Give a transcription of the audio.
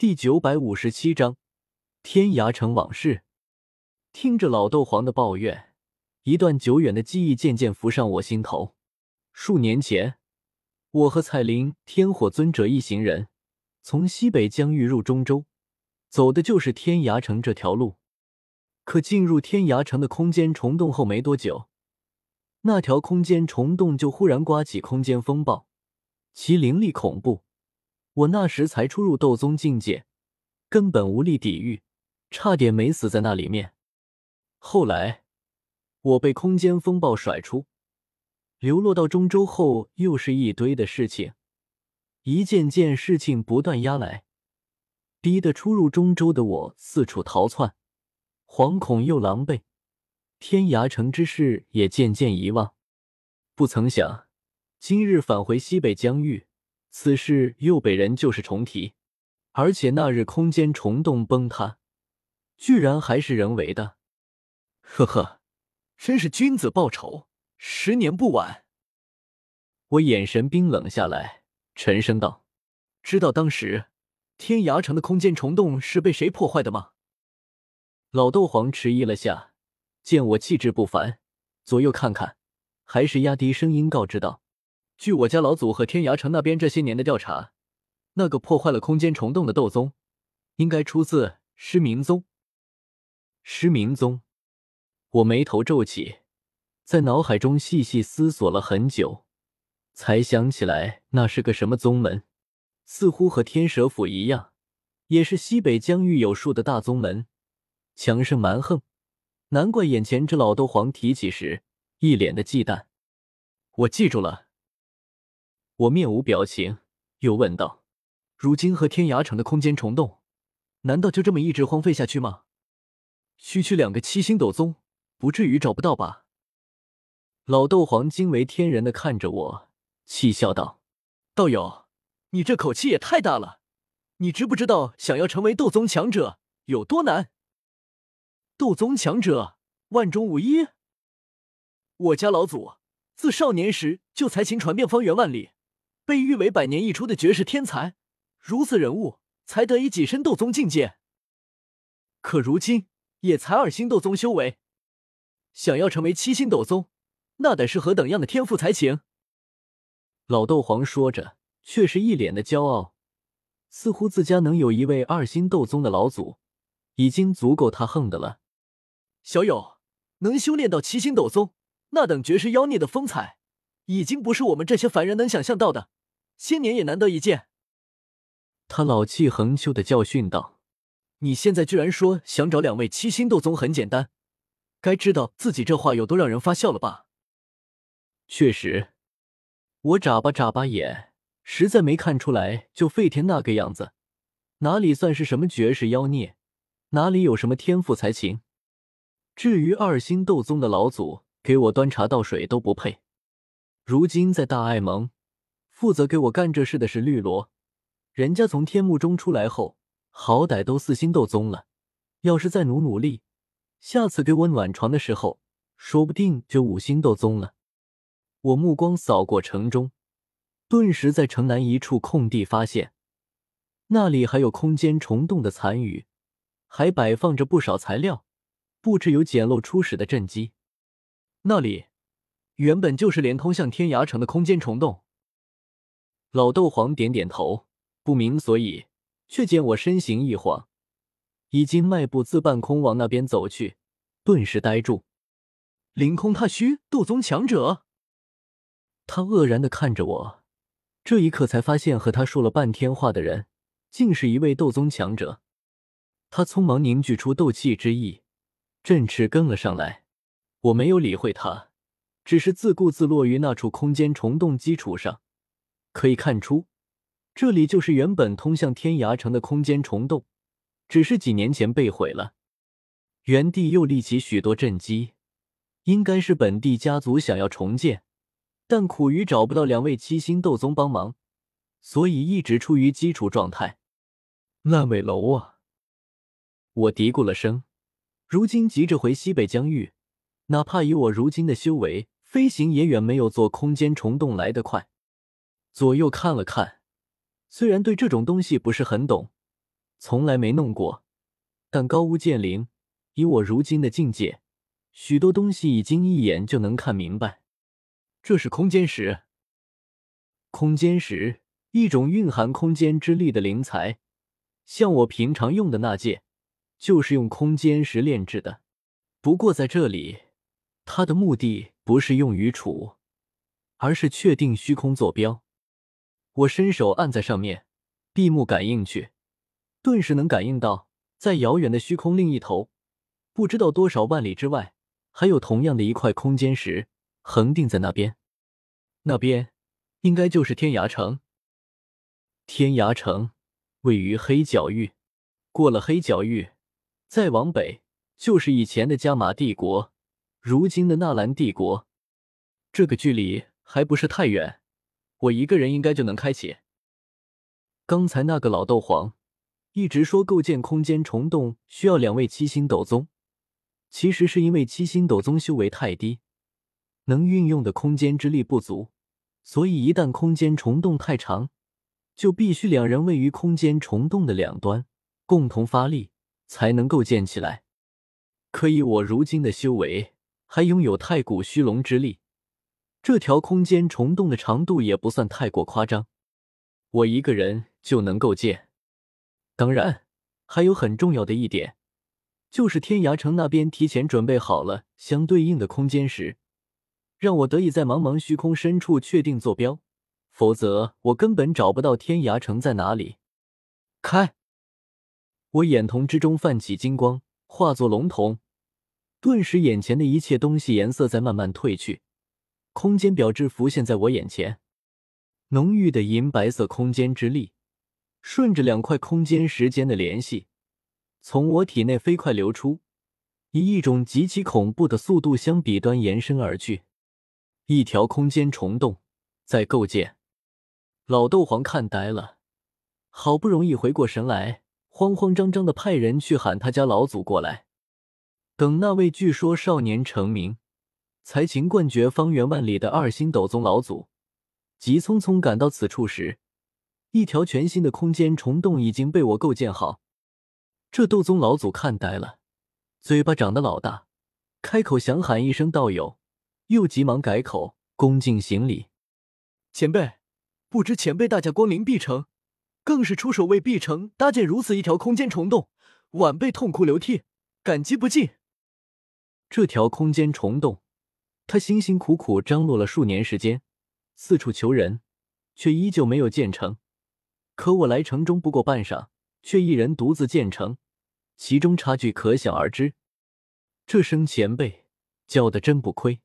第九百五十七章天涯城往事。听着老斗皇的抱怨，一段久远的记忆渐渐浮上我心头。数年前，我和彩铃、天火尊者一行人从西北疆域入中州，走的就是天涯城这条路。可进入天涯城的空间虫洞后没多久，那条空间虫洞就忽然刮起空间风暴，其灵力恐怖。我那时才初入斗宗境界，根本无力抵御，差点没死在那里面。后来我被空间风暴甩出，流落到中州后，又是一堆的事情，一件件事情不断压来，逼得初入中州的我四处逃窜，惶恐又狼狈。天涯城之事也渐渐遗忘。不曾想，今日返回西北疆域。此事又被人旧事重提，而且那日空间虫洞崩塌，居然还是人为的。呵呵，真是君子报仇，十年不晚。我眼神冰冷下来，沉声道：“知道当时天涯城的空间虫洞是被谁破坏的吗？”老斗皇迟疑了下，见我气质不凡，左右看看，还是压低声音告知道。据我家老祖和天涯城那边这些年的调查，那个破坏了空间虫洞的斗宗，应该出自失明宗。失明宗，我眉头皱起，在脑海中细细思索了很久，才想起来那是个什么宗门，似乎和天蛇府一样，也是西北疆域有数的大宗门，强盛蛮横。难怪眼前这老斗皇提起时一脸的忌惮。我记住了。我面无表情，又问道：“如今和天涯城的空间虫洞，难道就这么一直荒废下去吗？区区两个七星斗宗，不至于找不到吧？”老斗皇惊为天人的看着我，气笑道：“道友，你这口气也太大了！你知不知道想要成为斗宗强者有多难？斗宗强者，万中无一。我家老祖自少年时就才情传遍方圆万里。”被誉为百年一出的绝世天才，如此人物才得以跻身斗宗境界。可如今也才二星斗宗修为，想要成为七星斗宗，那得是何等样的天赋才情？老斗皇说着，却是一脸的骄傲，似乎自家能有一位二星斗宗的老祖，已经足够他横的了。小友能修炼到七星斗宗，那等绝世妖孽的风采，已经不是我们这些凡人能想象到的。千年也难得一见。他老气横秋的教训道：“你现在居然说想找两位七星斗宗很简单，该知道自己这话有多让人发笑了吧？”确实，我眨巴眨巴眼，实在没看出来，就废天那个样子，哪里算是什么绝世妖孽？哪里有什么天赋才情？至于二星斗宗的老祖，给我端茶倒水都不配。如今在大爱盟。负责给我干这事的是绿萝，人家从天幕中出来后，好歹都四星斗宗了，要是再努努力，下次给我暖床的时候，说不定就五星斗宗了。我目光扫过城中，顿时在城南一处空地发现，那里还有空间虫洞的残余，还摆放着不少材料，布置有简陋初始的阵基。那里原本就是连通向天涯城的空间虫洞。老斗皇点点头，不明所以，却见我身形一晃，已经迈步自半空往那边走去，顿时呆住。凌空踏虚，斗宗强者。他愕然的看着我，这一刻才发现和他说了半天话的人，竟是一位斗宗强者。他匆忙凝聚出斗气之意，振翅跟了上来。我没有理会他，只是自顾自落于那处空间虫洞基础上。可以看出，这里就是原本通向天涯城的空间虫洞，只是几年前被毁了。原地又立起许多阵基，应该是本地家族想要重建，但苦于找不到两位七星斗宗帮忙，所以一直处于基础状态。烂尾楼啊！我嘀咕了声。如今急着回西北疆域，哪怕以我如今的修为，飞行也远没有做空间虫洞来得快。左右看了看，虽然对这种东西不是很懂，从来没弄过。但高屋建瓴，以我如今的境界，许多东西已经一眼就能看明白。这是空间石，空间石，一种蕴含空间之力的灵材，像我平常用的那戒，就是用空间石炼制的。不过在这里，它的目的不是用于储，而是确定虚空坐标。我伸手按在上面，闭目感应去，顿时能感应到。在遥远的虚空另一头，不知道多少万里之外，还有同样的一块空间石横定在那边。那边应该就是天涯城。天涯城位于黑角域，过了黑角域，再往北就是以前的加玛帝国，如今的纳兰帝国。这个距离还不是太远，我一个人应该就能开启。刚才那个老斗皇。一直说构建空间虫洞需要两位七星斗宗，其实是因为七星斗宗修为太低，能运用的空间之力不足，所以一旦空间虫洞太长，就必须两人位于空间虫洞的两端，共同发力才能构建起来。可以我如今的修为，还拥有太古虚龙之力，这条空间虫洞的长度也不算太过夸张，我一个人就能够建。当然，还有很重要的一点，就是天涯城那边提前准备好了相对应的空间石，让我得以在茫茫虚空深处确定坐标，否则我根本找不到天涯城在哪里。开！我眼瞳之中泛起金光，化作龙瞳，顿时眼前的一切东西颜色在慢慢褪去，空间表志浮现在我眼前，浓郁的银白色空间之力。顺着两块空间时间的联系，从我体内飞快流出，以一种极其恐怖的速度向彼端延伸而去。一条空间虫洞在构建，老斗皇看呆了，好不容易回过神来，慌慌张张的派人去喊他家老祖过来。等那位据说少年成名、才情冠绝方圆万里的二星斗宗老祖，急匆匆赶到此处时。一条全新的空间虫洞已经被我构建好，这斗宗老祖看呆了，嘴巴长得老大，开口想喊一声道友，又急忙改口恭敬行礼：“前辈，不知前辈大驾光临碧城，更是出手为碧城搭建如此一条空间虫洞，晚辈痛哭流涕，感激不尽。”这条空间虫洞，他辛辛苦苦张罗了数年时间，四处求人，却依旧没有建成。可我来城中不过半晌，却一人独自建成，其中差距可想而知。这声前辈叫的真不亏。